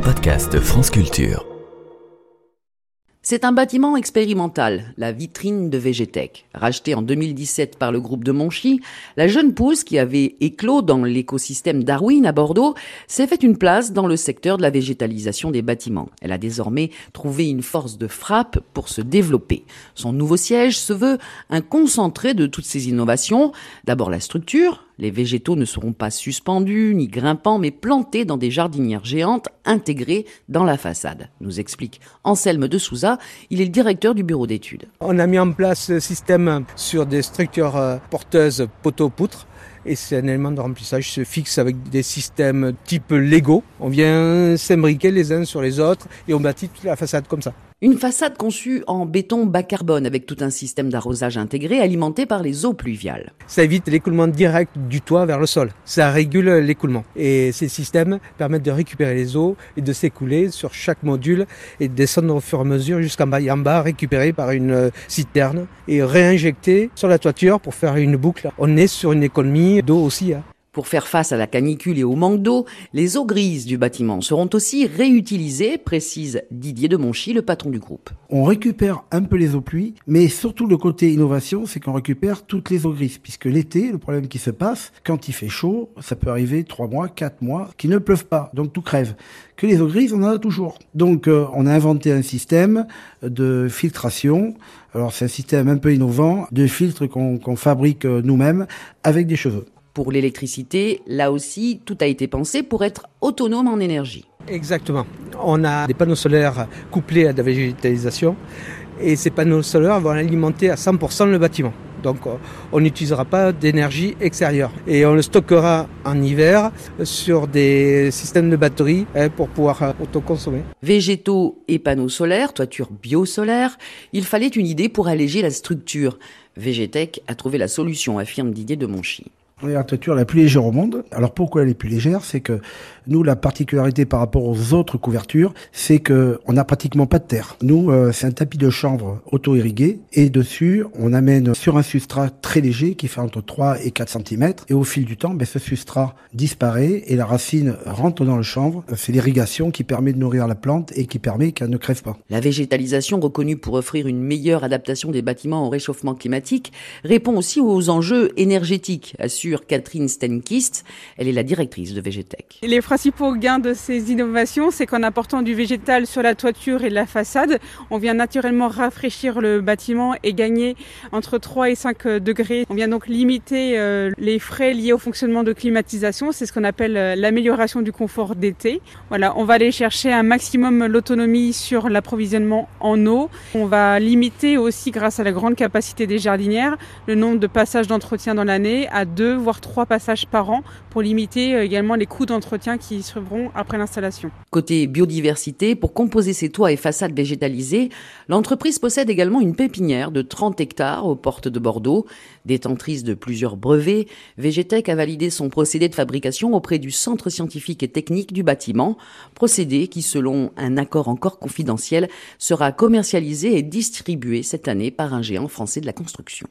podcast France Culture. C'est un bâtiment expérimental, la vitrine de Végétech. Rachetée en 2017 par le groupe de Monchy, la jeune pousse qui avait éclos dans l'écosystème Darwin à Bordeaux s'est fait une place dans le secteur de la végétalisation des bâtiments. Elle a désormais trouvé une force de frappe pour se développer. Son nouveau siège se veut un concentré de toutes ces innovations. D'abord la structure, les végétaux ne seront pas suspendus ni grimpants, mais plantés dans des jardinières géantes intégrées dans la façade, nous explique Anselme de Souza. Il est le directeur du bureau d'études. On a mis en place ce système sur des structures euh, porteuses poteaux-poutres et c'est un élément de remplissage se fixe avec des systèmes type Lego. On vient s'imbriquer les uns sur les autres et on bâtit toute la façade comme ça. Une façade conçue en béton bas carbone avec tout un système d'arrosage intégré alimenté par les eaux pluviales. Ça évite l'écoulement direct du toit vers le sol. Ça régule l'écoulement. Et ces systèmes permettent de récupérer les eaux et de s'écouler sur chaque module et de descendre au fur et à mesure jusqu'en bas et en bas, récupéré par une citerne et réinjecté sur la toiture pour faire une boucle. On est sur une économie d'eau aussi. Hein. Pour faire face à la canicule et au manque d'eau, les eaux grises du bâtiment seront aussi réutilisées, précise Didier de Monchy, le patron du groupe. On récupère un peu les eaux pluie, mais surtout le côté innovation, c'est qu'on récupère toutes les eaux grises, puisque l'été, le problème qui se passe, quand il fait chaud, ça peut arriver trois mois, quatre mois, qui ne pleuvent pas, donc tout crève. Que les eaux grises, on en a toujours. Donc euh, on a inventé un système de filtration. Alors c'est un système un peu innovant, de filtres qu'on fabrique euh, nous-mêmes avec des cheveux. Pour l'électricité, là aussi, tout a été pensé pour être autonome en énergie. Exactement. On a des panneaux solaires couplés à de la végétalisation et ces panneaux solaires vont alimenter à 100% le bâtiment. Donc on n'utilisera pas d'énergie extérieure et on le stockera en hiver sur des systèmes de batteries hein, pour pouvoir euh, autoconsommer. Végétaux et panneaux solaires, toiture biosolaire, il fallait une idée pour alléger la structure. Végétech a trouvé la solution, affirme Didier de Monchy. La toiture la plus légère au monde. Alors pourquoi elle est plus légère? C'est que nous, la particularité par rapport aux autres couvertures, c'est que on n'a pratiquement pas de terre. Nous, euh, c'est un tapis de chanvre auto-irrigué et dessus, on amène sur un substrat très léger qui fait entre 3 et 4 cm. Et au fil du temps, ben, ce substrat disparaît et la racine rentre dans le chanvre. C'est l'irrigation qui permet de nourrir la plante et qui permet qu'elle ne crève pas. La végétalisation reconnue pour offrir une meilleure adaptation des bâtiments au réchauffement climatique répond aussi aux enjeux énergétiques, Catherine Stenkist. Elle est la directrice de Végétech. Les principaux gains de ces innovations, c'est qu'en apportant du végétal sur la toiture et la façade, on vient naturellement rafraîchir le bâtiment et gagner entre 3 et 5 degrés. On vient donc limiter euh, les frais liés au fonctionnement de climatisation. C'est ce qu'on appelle euh, l'amélioration du confort d'été. Voilà, on va aller chercher un maximum l'autonomie sur l'approvisionnement en eau. On va limiter aussi, grâce à la grande capacité des jardinières, le nombre de passages d'entretien dans l'année à deux voire trois passages par an pour limiter euh, également les coûts d'entretien qui seront après l'installation. Côté biodiversité, pour composer ses toits et façades végétalisées, l'entreprise possède également une pépinière de 30 hectares aux portes de Bordeaux. Détentrice de plusieurs brevets, Végétech a validé son procédé de fabrication auprès du Centre scientifique et technique du bâtiment, procédé qui, selon un accord encore confidentiel, sera commercialisé et distribué cette année par un géant français de la construction.